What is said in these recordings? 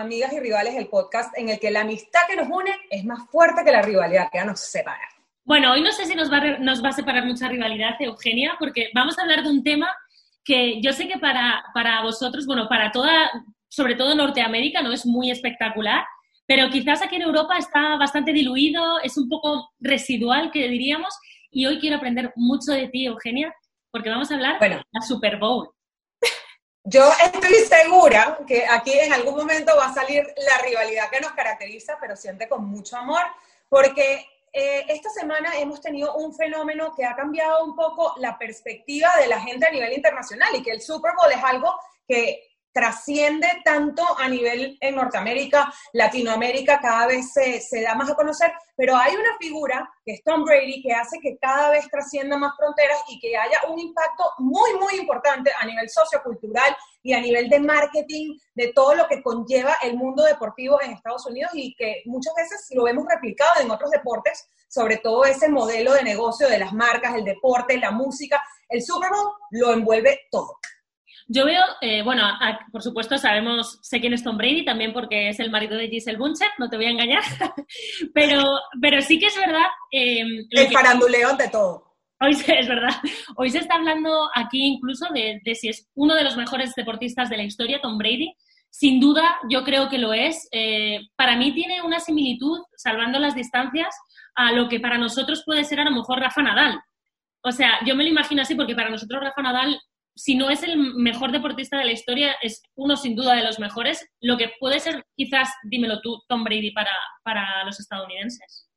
Amigas y Rivales, el podcast en el que la amistad que nos une es más fuerte que la rivalidad que nos separa. Bueno, hoy no sé si nos va, a, nos va a separar mucha rivalidad, Eugenia, porque vamos a hablar de un tema que yo sé que para, para vosotros, bueno, para toda, sobre todo Norteamérica, no es muy espectacular, pero quizás aquí en Europa está bastante diluido, es un poco residual, que diríamos, y hoy quiero aprender mucho de ti, Eugenia, porque vamos a hablar de la Super Bowl. Yo estoy segura que aquí en algún momento va a salir la rivalidad que nos caracteriza, pero siente con mucho amor, porque eh, esta semana hemos tenido un fenómeno que ha cambiado un poco la perspectiva de la gente a nivel internacional y que el Super Bowl es algo que trasciende tanto a nivel en Norteamérica, Latinoamérica, cada vez se, se, da más a conocer, pero hay una figura que es Tom Brady que hace que cada vez trascienda más fronteras y que haya un impacto muy, muy importante a nivel sociocultural y a nivel de marketing, de todo lo que conlleva el mundo deportivo en Estados Unidos y que muchas veces lo hemos replicado en otros deportes, sobre todo ese modelo de negocio de las marcas, el deporte, la música, el Super Bowl lo envuelve todo. Yo veo, eh, bueno, por supuesto sabemos, sé quién es Tom Brady también porque es el marido de Giselle Buncher, no te voy a engañar, pero, pero sí que es verdad. Eh, el faranduleo ante todo. Hoy es verdad. Hoy se está hablando aquí incluso de, de, si es uno de los mejores deportistas de la historia, Tom Brady. Sin duda, yo creo que lo es. Eh, para mí tiene una similitud, salvando las distancias, a lo que para nosotros puede ser a lo mejor Rafa Nadal. O sea, yo me lo imagino así porque para nosotros Rafa Nadal si no es el mejor deportista de la historia, es uno sin duda de los mejores. Lo que puede ser, quizás, dímelo tú, Tom Brady para, para los estadounidenses.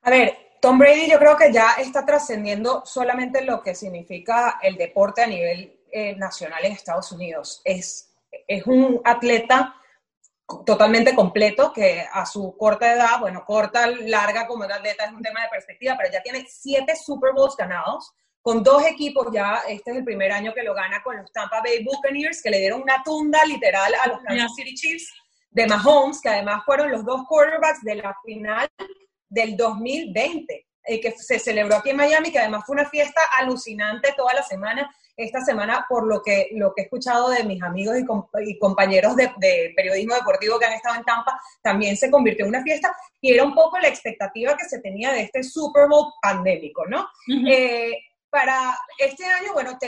A ver, Tom Brady yo creo que ya está trascendiendo solamente lo que significa el deporte a nivel eh, nacional en Estados Unidos. Es, es un atleta totalmente completo que a su corta edad, bueno, corta, larga como atleta es un tema de perspectiva, pero ya tiene siete Super Bowls ganados con dos equipos ya, este es el primer año que lo gana con los Tampa Bay Buccaneers, que le dieron una tunda literal a los Kansas City Chiefs de Mahomes, que además fueron los dos quarterbacks de la final del 2020, eh, que se celebró aquí en Miami, que además fue una fiesta alucinante toda la semana. Esta semana, por lo que, lo que he escuchado de mis amigos y, compañeros de, periodismo deportivo que han estado en Tampa, también se convirtió en una fiesta y era un poco la expectativa que se tenía de este Super Bowl pandémico, ¿no? Para este año, bueno,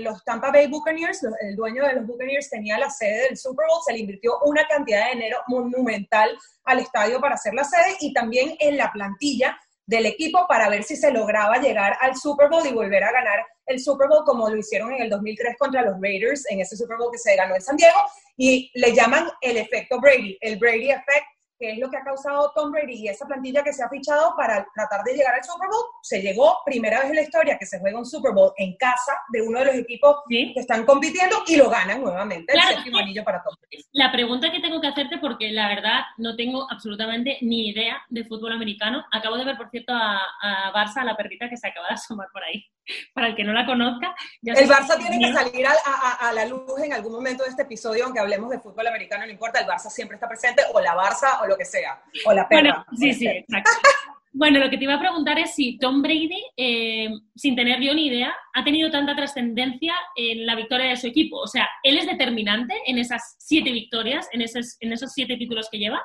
los Tampa Bay Buccaneers, el dueño de los Buccaneers tenía la sede del Super Bowl, se le invirtió una cantidad de dinero monumental al estadio para hacer la sede y también en la plantilla del equipo para ver si se lograba llegar al Super Bowl y volver a ganar el Super Bowl como lo hicieron en el 2003 contra los Raiders, en ese Super Bowl que se ganó en San Diego, y le llaman el efecto Brady, el Brady Effect, que es lo que ha causado Tom Brady y esa plantilla que se ha fichado para tratar de llegar al Super Bowl. Se llegó primera vez en la historia que se juega un Super Bowl en casa de uno de los equipos que están compitiendo y lo ganan nuevamente. el séptimo anillo para Tom Brady. La pregunta que tengo que hacerte, porque la verdad no tengo absolutamente ni idea de fútbol americano. Acabo de ver, por cierto, a, a Barça, a la perrita que se acaba de asomar por ahí. Para el que no la conozca. el Barça tiene que salir a, a, la luz en algún momento de este episodio, aunque hablemos de fútbol americano, no importa, el Barça siempre está presente, o la Barça, o lo que sea, o la perra. Bueno, sí, sí, exacto. bueno, lo que te iba a preguntar es si Tom Brady, eh, sin tener yo ni idea, ha tenido tanta trascendencia en la victoria de su equipo. O sea, ¿él es determinante en esas siete victorias, en esos, en esos siete títulos que lleva?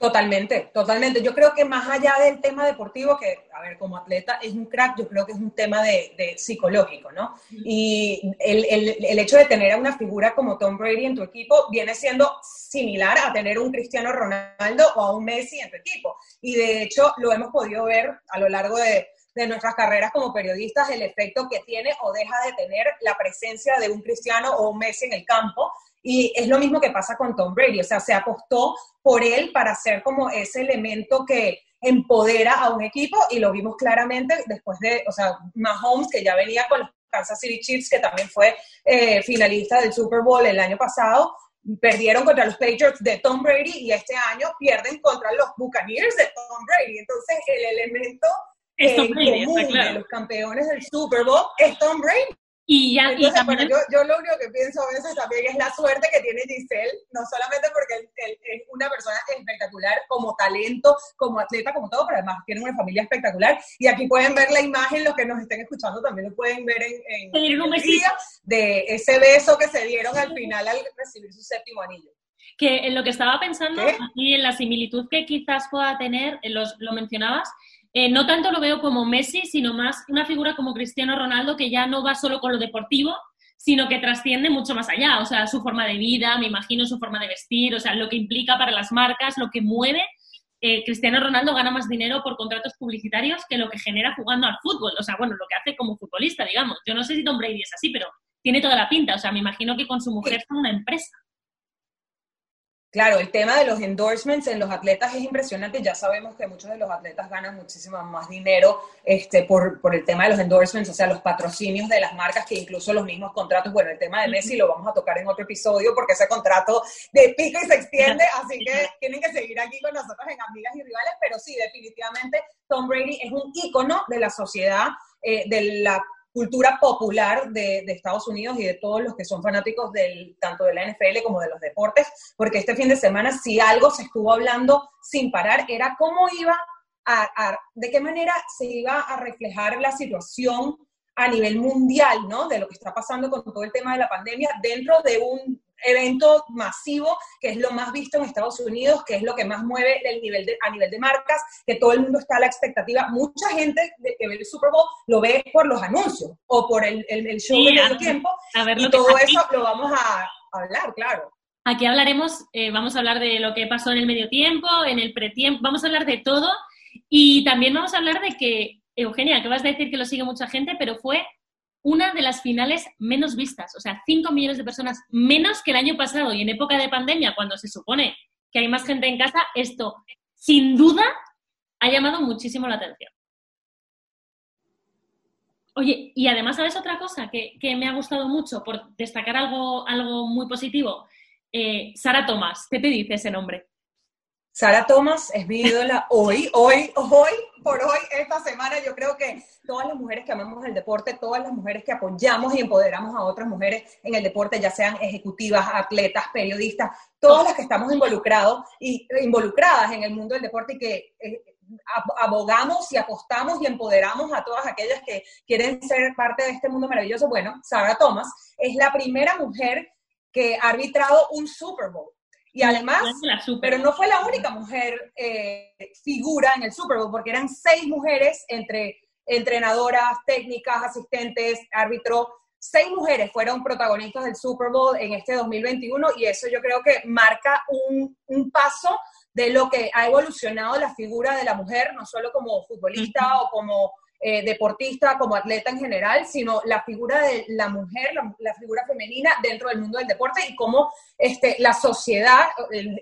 Totalmente, totalmente. Yo creo que más allá del tema deportivo, que, a ver, como atleta es un crack, yo creo que es un tema de, psicológico, ¿no? Y el, el, hecho de tener a una figura como Tom Brady en tu equipo viene siendo similar a tener un Cristiano Ronaldo o a un Messi en tu equipo. Y de hecho lo hemos podido ver a lo largo de, de nuestras carreras como periodistas, el efecto que tiene o deja de tener la presencia de un Cristiano o un Messi en el campo y es lo mismo que pasa con Tom Brady, o sea, se apostó por él para ser como ese elemento que empodera a un equipo y lo vimos claramente después de, o sea, Mahomes que ya venía con los Kansas City Chiefs, que también fue eh, finalista del Super Bowl el año pasado, perdieron contra los Patriots de Tom Brady y este año pierden contra los Buccaneers de Tom Brady. Entonces, el elemento eh, común de los campeones del Super Bowl es Tom Brady. Y ya, yo, yo, lo único que pienso a veces también es la suerte que tiene Giselle, no solamente porque es una persona espectacular como talento, como atleta, como todo, pero además tiene una familia espectacular. Y aquí pueden ver la imagen, los que nos estén escuchando también lo pueden ver en, en, de ese beso que se dieron al final al recibir su séptimo anillo. Que en lo que estaba pensando, y en la similitud que quizás pueda tener, los, lo mencionabas, eh, no tanto lo veo como Messi, sino más una figura como Cristiano Ronaldo que ya no va solo con lo deportivo, sino que trasciende mucho más allá. O sea, su forma de vida, me imagino su forma de vestir, o sea, lo que implica para las marcas, lo que mueve. Eh, Cristiano Ronaldo gana más dinero por contratos publicitarios que lo que genera jugando al fútbol. O sea, bueno, lo que hace como futbolista, digamos. Yo no sé si Tom Brady es así, pero tiene toda la pinta. O sea, me imagino que con su mujer son una empresa. Claro, el tema de los endorsements en los atletas es impresionante. Ya sabemos que muchos de los atletas ganan muchísimo más dinero este, por, por el tema de los endorsements, o sea, los patrocinios de las marcas, que incluso los mismos contratos. Bueno, el tema de Messi lo vamos a tocar en otro episodio porque ese contrato de pico y se extiende, así que tienen que seguir aquí con nosotros en Amigas y Rivales. Pero sí, definitivamente Tom Brady es un ícono de la sociedad, eh, de la cultura popular de, Estados Unidos y de todos los que son fanáticos del, tanto de la NFL como de los deportes, porque este fin de semana si algo se estuvo hablando sin parar era cómo iba a, de qué manera se iba a reflejar la situación a nivel mundial, ¿no? De lo que está pasando con todo el tema de la pandemia dentro de un evento masivo, que es lo más visto en Estados Unidos, que es lo que más mueve el nivel de, a nivel de marcas, que todo el mundo está a la expectativa. Mucha gente que ve el Super Bowl lo ve por los anuncios o por el, el, show de medio tiempo. y todo eso lo vamos a hablar, claro. Aquí hablaremos, eh, vamos a hablar de lo que pasó en el medio tiempo, en el pretiempo, vamos a hablar de todo y también vamos a hablar de que, Eugenia, que vas a decir que lo sigue mucha gente, pero fue una de las finales menos vistas, o sea, 5 millones de personas menos que el año pasado y en época de pandemia, cuando se supone que hay más gente en casa, esto sin duda ha llamado muchísimo la atención. Oye, y además, ¿sabes otra cosa que, me ha gustado mucho por destacar algo, algo muy positivo? Eh, Sara Tomás, ¿qué te dice ese nombre? Sara Thomas es mi ídola hoy, hoy, hoy, por hoy, esta semana. Yo creo que todas las mujeres que amamos el deporte, todas las mujeres que apoyamos y empoderamos a otras mujeres en el deporte, ya sean ejecutivas, atletas, periodistas, todas las que estamos involucrados y involucradas en el mundo del deporte y que eh, abogamos y apostamos y empoderamos a todas aquellas que quieren ser parte de este mundo maravilloso. Bueno, Sara Thomas es la primera mujer que ha arbitrado un Super Bowl. Y además, pero no fue la única mujer eh, figura en el Super Bowl, porque eran seis mujeres entre entrenadoras, técnicas, asistentes, árbitro. Seis mujeres fueron protagonistas del Super Bowl en este 2021 y eso yo creo que marca un, un paso de lo que ha evolucionado la figura de la mujer, no solo como futbolista o como eh, deportista, como atleta en general, sino la figura de la mujer, la, figura femenina dentro del mundo del deporte y cómo este, la sociedad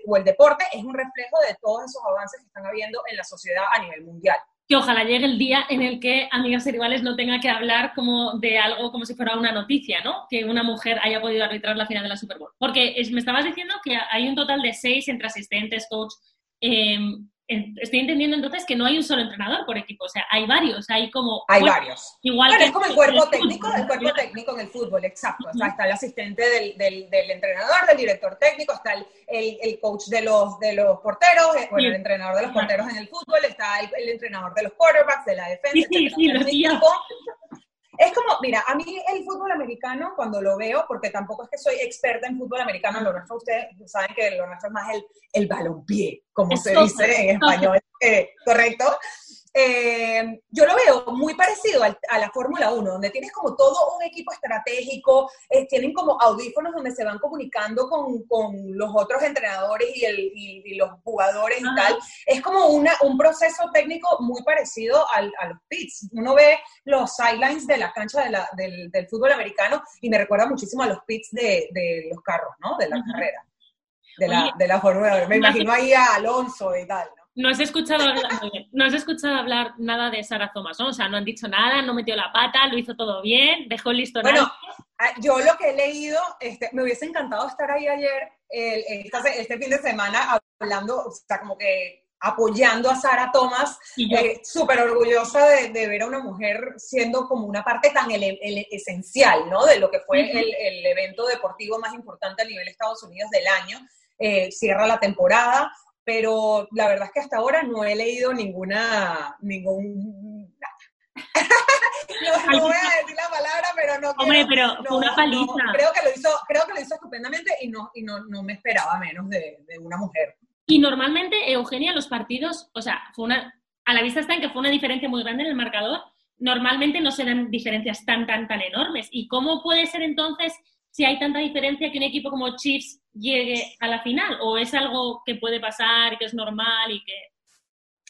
o el deporte es un reflejo de todos esos avances que están habiendo en la sociedad a nivel mundial que ojalá llegue el día en el que Amigas y Rivales no tenga que hablar como de algo como si fuera una noticia, ¿no? Que una mujer haya podido arbitrar la final de la Super Bowl. Porque me estabas diciendo que hay un total de seis entre asistentes, coach, eh, estoy entendiendo entonces que no hay un solo entrenador por equipo, o sea, hay varios, hay como... Hay varios. Igual que es como el cuerpo técnico, el cuerpo técnico en el fútbol, exacto. O sea, está el asistente del, del, del, entrenador, del director técnico, está el, el, coach de los, de los porteros, eh, bueno, el entrenador de los porteros en el fútbol, está el, entrenador de los quarterbacks, de la defensa, sí, sí, es como, mira, a mí el fútbol americano, cuando lo veo, porque tampoco es que soy experta en fútbol americano, lo nuestro, ustedes saben que lo nuestro es más el, el balompié, como se dice en español, eh, ¿correcto? Eh, yo lo veo muy parecido a la Fórmula 1, donde tienes como todo un equipo estratégico, eh, tienen como audífonos donde se van comunicando con, con los otros entrenadores y, el, y, los jugadores y tal. Es como una, un proceso técnico muy parecido al, a los pits. Uno ve los sidelines de la cancha de la, del, del, fútbol americano y me recuerda muchísimo a los pits de, de los carros, ¿no? De la carrera, de la, de la Fórmula 1. Me imagino ahí a Alonso y tal. No has escuchado hablar, no has escuchado hablar nada de Sara Thomas, ¿no? O sea, no han dicho nada, no metió la pata, lo hizo todo bien, dejó el listón. Bueno, yo lo que he leído, este, me hubiese encantado estar ahí ayer, este fin de semana, hablando, o sea, como que apoyando a Sara Thomas, eh, súper orgullosa de, ver a una mujer siendo como una parte tan esencial, ¿no? De lo que fue el, el, evento deportivo más importante a nivel Estados Unidos del año. Eh, cierra la temporada, pero la verdad es que hasta ahora no he leído ninguna, ningún, no, voy a decir la palabra, pero no Hombre, pero fue una paliza. creo, que lo hizo, creo que lo hizo estupendamente y no, y no, no me esperaba menos de, de una mujer. Y normalmente, Eugenia, los partidos, o sea, fue una, a la vista está en que fue una diferencia muy grande en el marcador, normalmente no se dan diferencias tan, tan, tan enormes. ¿Y cómo puede ser entonces, si hay tanta diferencia, que un equipo como Chiefs llegue a la final? ¿O es algo que puede pasar, que es normal y que...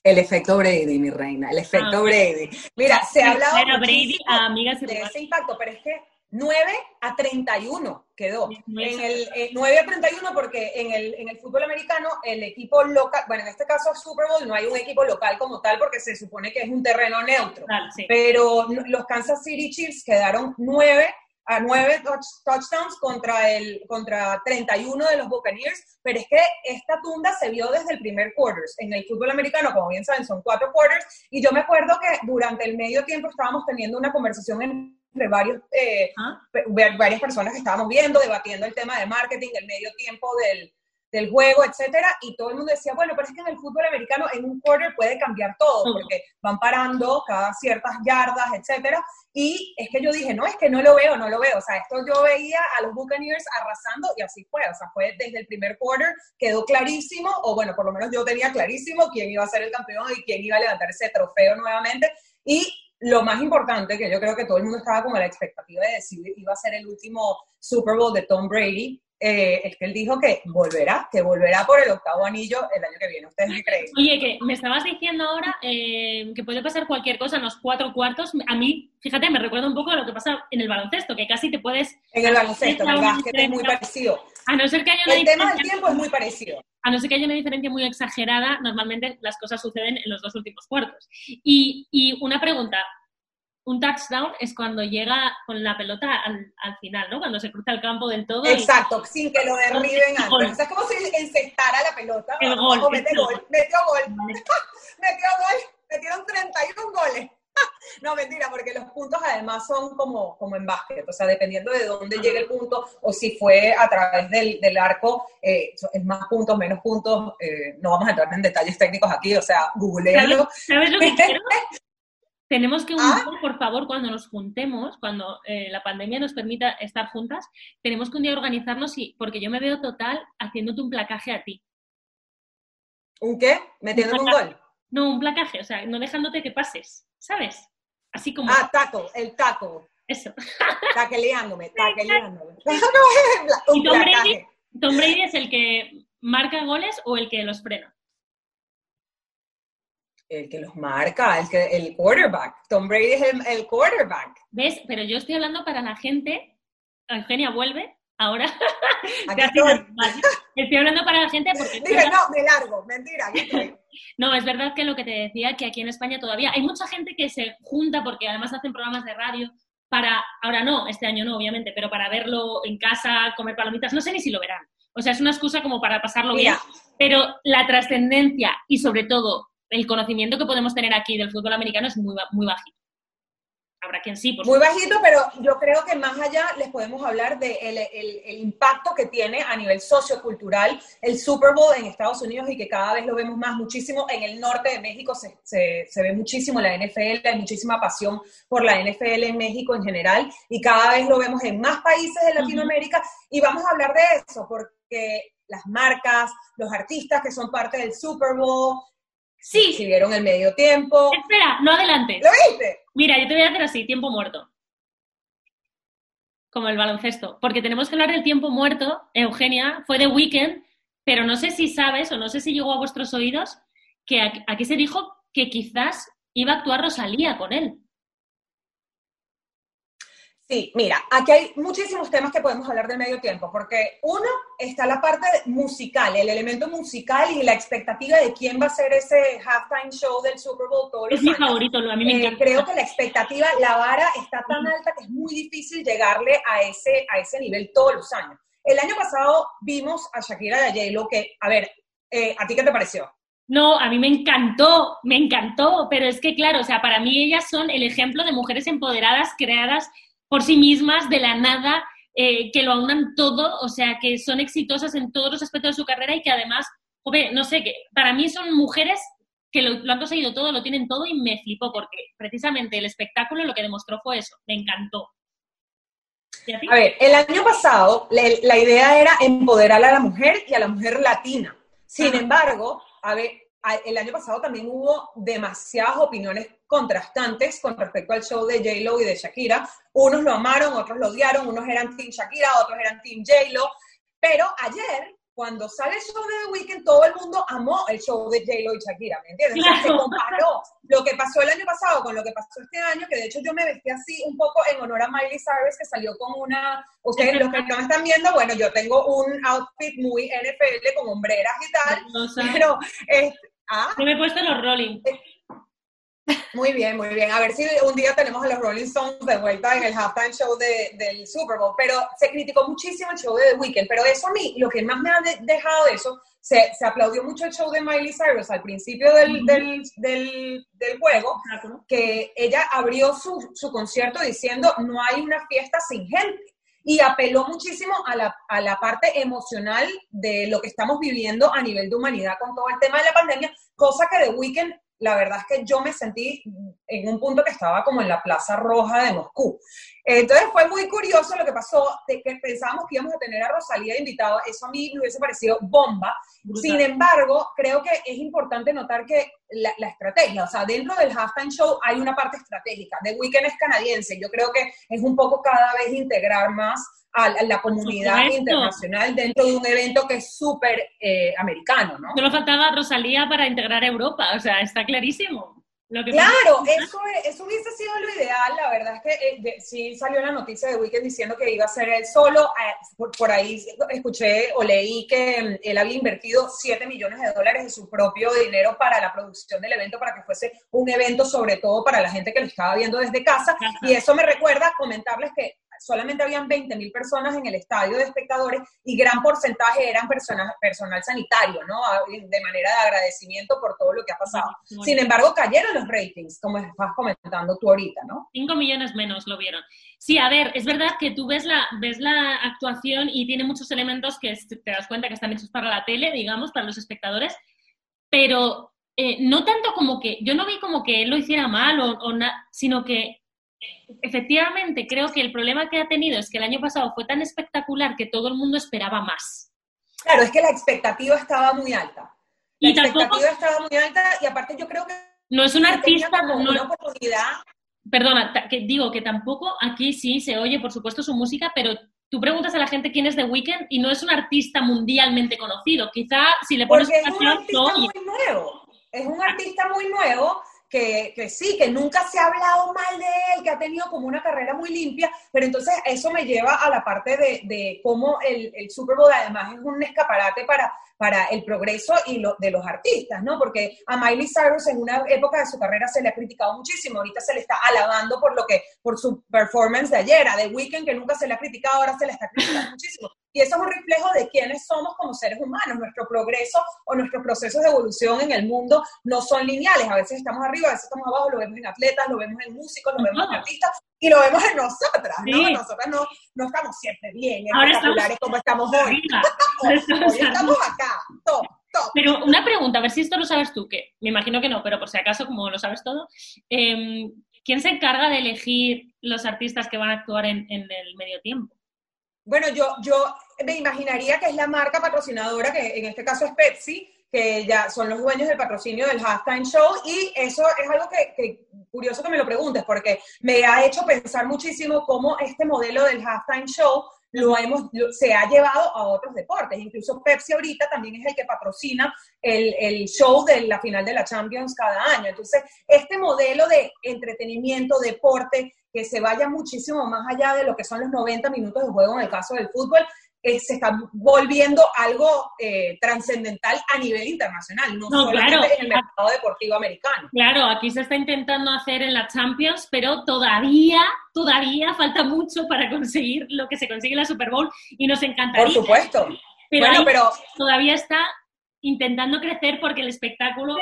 El efecto Brady, mi reina, el efecto ah, Brady. Mira, se ha hablado Brady, amigas de ese impacto, pero es que 9 a 31 quedó. En el, 9 eh, a 31 porque en el, en el fútbol americano el equipo local, bueno, en este caso Super Bowl no hay un equipo local como tal porque se supone que es un terreno neutro. Pero los Kansas City Chiefs quedaron 9 a 9 touchdowns contra, el, contra 31 de los Buccaneers, pero es que esta tunda se vio desde el primer quarters. En el fútbol americano, como bien saben, son cuatro quarters, y yo me acuerdo que durante el medio tiempo estábamos teniendo una conversación en entre varios, eh, ah. varias personas que estábamos viendo, debatiendo el tema de marketing, el medio tiempo del, del juego, etcétera, y todo el mundo decía, bueno, pero es que en el fútbol americano en un quarter puede cambiar todo, porque van parando cada ciertas yardas, etcétera, y es que yo dije, no, es que no lo veo, no lo veo, o sea, esto yo veía a los Buccaneers arrasando y así fue, o sea, fue desde el primer quarter, quedó clarísimo, o bueno, por lo menos yo tenía clarísimo quién iba a ser el campeón y quién iba a levantar ese trofeo nuevamente, y lo más importante, que yo creo que todo el mundo estaba con la expectativa de decir iba a ser el último Super Bowl de Tom Brady, eh, es que él dijo que volverá, que volverá por el octavo anillo el año que viene. ¿Ustedes qué creen? Oye, que me estabas diciendo ahora eh, que puede pasar cualquier cosa en los cuatro cuartos. A mí, fíjate, me recuerda un poco a lo que pasa en el baloncesto, que casi te puedes... En el baloncesto, el básquet es muy parecido. A no ser que haya una El tema del tiempo es muy parecido. A no ser que haya una diferencia muy exagerada, normalmente las cosas suceden en los dos últimos cuartos. Y, y una pregunta, un touchdown es cuando llega con la pelota al, final, ¿no? Cuando se cruza el campo del todo. Exacto, sin que lo derriben antes. O sea, es como si encestara la pelota. El gol. O mete gol. Metió gol. metió gol. Metieron 31 goles. no, mentira, porque los puntos además son como, como en básquet, o sea, dependiendo de dónde llegue el punto o si fue a través del, del arco, eh, es más puntos, menos puntos, eh, no vamos a entrar en detalles técnicos aquí, o sea, googlealo. ¿Sabes, lo que quiero? Tenemos que, un día, por favor, cuando nos juntemos, cuando eh, la pandemia nos permita estar juntas, tenemos que un día organizarnos y, porque yo me veo total haciéndote un placaje a ti. ¿Un qué? ¿Metiéndome un, gol? No, un placaje, o sea, no dejándote que pases, ¿sabes? Así como... Ah, taco, el taco. Eso. Taqueleándome, taqueleándome. un Tom Brady, Tom Brady es el que marca goles o el que los frena el que los marca, el, que, el quarterback. Tom Brady es el, quarterback. ¿Ves? Pero yo estoy hablando para la gente. Eugenia vuelve ahora. estoy. hablando para la gente porque... Dije, no, me largo, mentira, No, es verdad que lo que te decía, que aquí en España todavía hay mucha gente que se junta porque además hacen programas de radio para, ahora no, este año no, obviamente, pero para verlo en casa, comer palomitas, no sé ni si lo verán. O sea, es una excusa como para pasarlo bien. Pero la trascendencia y sobre todo el conocimiento que podemos tener aquí del fútbol americano es muy, muy bajito. Habrá quien sí, por Muy bajito, pero yo creo que más allá les podemos hablar del de el, impacto que tiene a nivel sociocultural el Super Bowl en Estados Unidos y que cada vez lo vemos más muchísimo. En el norte de México se, se, ve muchísimo la NFL, hay muchísima pasión por la NFL en México en general y cada vez lo vemos en más países de Latinoamérica y vamos a hablar de eso porque las marcas, los artistas que son parte del Super Bowl, Sí. Si vieron el medio tiempo. Espera, no adelante. ¿Lo viste? Mira, yo te voy a hacer así, tiempo muerto. Como el baloncesto. Porque tenemos que hablar del tiempo muerto. Eugenia, fue de weekend, pero no sé si sabes o no sé si llegó a vuestros oídos que aquí se dijo que quizás iba a actuar Rosalía con él. Sí, mira, aquí hay muchísimos temas que podemos hablar del medio tiempo, porque uno está la parte musical, el elemento musical y la expectativa de quién va a ser ese halftime show del Super Bowl todos Es mi favorito, a mí me eh, encanta. creo que la expectativa, la vara está tan alta que es muy difícil llegarle a ese, a ese nivel todos los años. El año pasado vimos a Shakira y a J-Lo que, a ver, eh, ¿a ti qué te pareció? No, a mí me encantó, me encantó, pero es que claro, o sea, para mí ellas son el ejemplo de mujeres empoderadas, creadas por sí mismas de la nada, eh, que lo aunan todo, o sea, que son exitosas en todos los aspectos de su carrera y que además, joder, no sé, que para mí son mujeres que lo, han conseguido todo, lo tienen todo y me flipó porque precisamente el espectáculo lo que demostró fue eso, me encantó. A ver, el año pasado la, idea era empoderar a la mujer y a la mujer latina. Sin embargo, a ver, el año pasado también hubo demasiadas opiniones contrastantes con respecto al show de J-Lo y de Shakira. Unos lo amaron, otros lo odiaron, unos eran Team Shakira, otros eran Team J-Lo. Pero ayer cuando sale el show de The Weeknd, todo el mundo amó el show de J-Lo y Shakira, ¿me entiendes? se comparó lo que pasó el año pasado con lo que pasó este año, que de hecho yo me vestí así un poco en honor a Miley Cyrus, que salió con una, ustedes los que no me están viendo, bueno, yo tengo un outfit muy NFL con hombreras y tal, pero... Este, ¿ah? Yo me he puesto los Rolling. Eh, muy bien, muy bien. A ver si un día tenemos a los Rolling Stones de vuelta en el halftime show del Super Bowl. Pero se criticó muchísimo el show de The Weeknd. Pero eso a mí, lo que más me ha dejado de eso, se, se, aplaudió mucho el show de Miley Cyrus al principio del, del, del, del, juego, que ella abrió su, su concierto diciendo no hay una fiesta sin gente y apeló muchísimo a la, a la, parte emocional de lo que estamos viviendo a nivel de humanidad con todo el tema de la pandemia, cosa que The Weeknd la verdad es que yo me sentí en un punto que estaba como en la Plaza Roja de Moscú. Entonces fue muy curioso lo que pasó, de que pensábamos que íbamos a tener a Rosalía invitada, eso a mí me hubiese parecido bomba. Sin embargo, creo que es importante notar que la, la, estrategia, o sea, dentro del halftime show hay una parte estratégica. The Weeknd es canadiense, yo creo que es un poco cada vez integrar más a la comunidad internacional dentro de un evento que es súper eh, americano, ¿no? Solo faltaba Rosalía para integrar a Europa, o sea, está clarísimo. Claro, eso, eso hubiese sido lo ideal. La verdad es que eh, sí salió la noticia de Weekend diciendo que iba a ser él solo. Eh, por, ahí escuché o leí que mm, él había invertido 7 millones de dólares de su propio dinero para la producción del evento, para que fuese un evento sobre todo para la gente que lo estaba viendo desde casa. Y eso me recuerda comentarles que solamente habían 20 mil personas en el estadio de espectadores y gran porcentaje eran personas, personal sanitario, ¿no? De manera de agradecimiento por todo lo que ha pasado. Sin embargo, cayeron los ratings, como estás comentando tú ahorita, ¿no? 5 millones menos lo vieron. Sí, a ver, es verdad que tú ves la, ves la actuación y tiene muchos elementos que te das cuenta que están hechos para la tele, digamos, para los espectadores, pero eh, no tanto como que, yo no vi como que él lo hiciera mal o, o sino que efectivamente, creo que el problema que ha tenido es que el año pasado fue tan espectacular que todo el mundo esperaba más. Claro, es que la expectativa estaba muy alta. La expectativa estaba muy alta y aparte yo creo que... No es un artista... No, una oportunidad. Perdona, que digo que tampoco aquí sí se oye, por supuesto, su música, pero tú preguntas a la gente quién es The Weeknd y no es un artista mundialmente conocido. Quizá si le pones Porque es un artista muy nuevo. Es un artista muy nuevo que, que, sí, que nunca se ha hablado mal de él, que ha tenido como una carrera muy limpia, pero entonces eso me lleva a la parte de, de cómo el, el Super Bowl además es un escaparate para para el progreso y lo, de los artistas, ¿no? Porque a Miley Cyrus en una época de su carrera se le ha criticado muchísimo, ahorita se le está alabando por lo que, por su performance de ayer, a The Weeknd que nunca se le ha criticado, ahora se le está criticando muchísimo. Y eso es un reflejo de quiénes somos como seres humanos. Nuestro progreso o nuestros procesos de evolución en el mundo no son lineales. A veces estamos arriba, a veces estamos abajo, lo vemos en atletas, lo vemos en músicos, lo vemos en artistas y lo vemos en nosotras, ¿no? Nosotras no, no estamos siempre bien, espectaculares como estamos hoy. hoy estamos acá, top, top. Pero una pregunta, a ver si esto lo sabes tú, que me imagino que no, pero por si acaso, como lo sabes todo, eh, ¿quién se encarga de elegir los artistas que van a actuar en, en el medio tiempo? Bueno, yo, yo me imaginaría que es la marca patrocinadora, que en este caso es Pepsi, que ya son los dueños del patrocinio del halftime show y eso es algo que, curioso que me lo preguntes porque me ha hecho pensar muchísimo cómo este modelo del halftime show lo hemos, se ha llevado a otros deportes. Incluso Pepsi ahorita también es el que patrocina el, el, show de la final de la Champions cada año. Entonces, este modelo de entretenimiento, deporte, que se vaya muchísimo más allá de lo que son los 90 minutos de juego en el caso del fútbol, eh, se está volviendo algo eh, trascendental a nivel internacional, no, solamente en el mercado deportivo americano. Claro, aquí se está intentando hacer en la Champions, pero todavía, todavía falta mucho para conseguir lo que se consigue en la Super Bowl y nos encantaría. Por supuesto. Pero, bueno, pero todavía está intentando crecer porque el espectáculo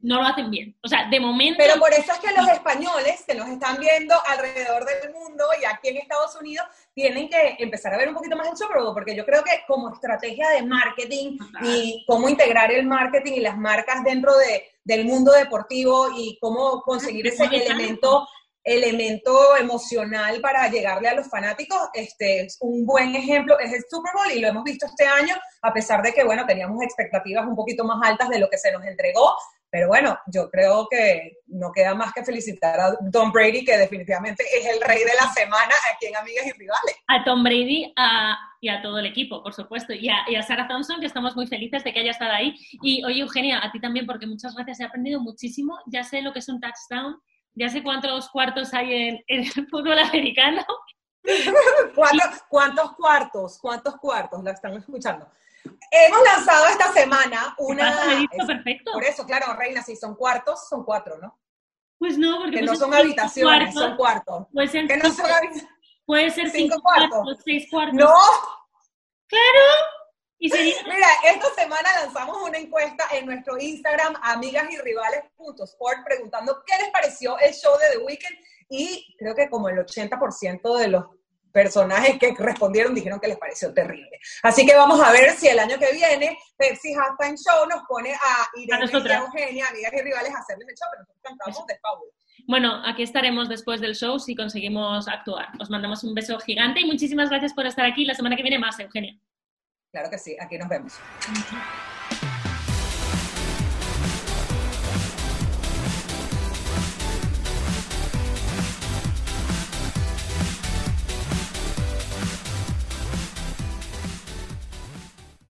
no lo hacen bien. O sea, de momento... Pero por eso es que los españoles que nos están viendo alrededor del mundo y aquí en Estados Unidos tienen que empezar a ver un poquito más el Super porque yo creo que como estrategia de marketing y cómo integrar el marketing y las marcas dentro de, del mundo deportivo y cómo conseguir ese elemento elemento emocional para llegarle a los fanáticos. Este, un buen ejemplo es el Super Bowl y lo hemos visto este año, a pesar de que, bueno, teníamos expectativas un poquito más altas de lo que se nos entregó. Pero bueno, yo creo que no queda más que felicitar a Tom Brady, que definitivamente es el rey de la semana aquí en Amigas y Rivales. A Tom Brady y a todo el equipo, por supuesto, y a, y a, Sarah Thompson, que estamos muy felices de que haya estado ahí. Y oye, Eugenia, a ti también, porque muchas gracias, he aprendido muchísimo. Ya sé lo que es un touchdown, ya sé cuántos cuartos hay en, el fútbol americano. ¿Cuántos, ¿Cuántos cuartos? ¿Cuántos cuartos? La están escuchando. Hemos lanzado esta semana una... perfecto. Por eso, claro, Reina, si son cuartos, son cuatro, ¿no? Pues no, porque... Que no son habitaciones, son cuartos. Puede ser que no son habitaciones. Puede ser cinco, cuartos, seis cuartos. ¡No! ¡Claro! Mira, esta semana lanzamos una encuesta en nuestro Instagram, amigas y rivales.sport, preguntando qué les pareció el show de The Weeknd y creo que como el 80% de los personajes que respondieron dijeron que les pareció terrible. Así que vamos a ver si el año que viene Pepsi Halftime Show nos pone a Irene y a Eugenia, amigas y rivales, a hacerles el show, pero nosotros cantamos de favor. Bueno, aquí estaremos después del show si conseguimos actuar. Os mandamos un beso gigante y muchísimas gracias por estar aquí. La semana que viene más, Eugenia. Claro que sí, aquí nos vemos.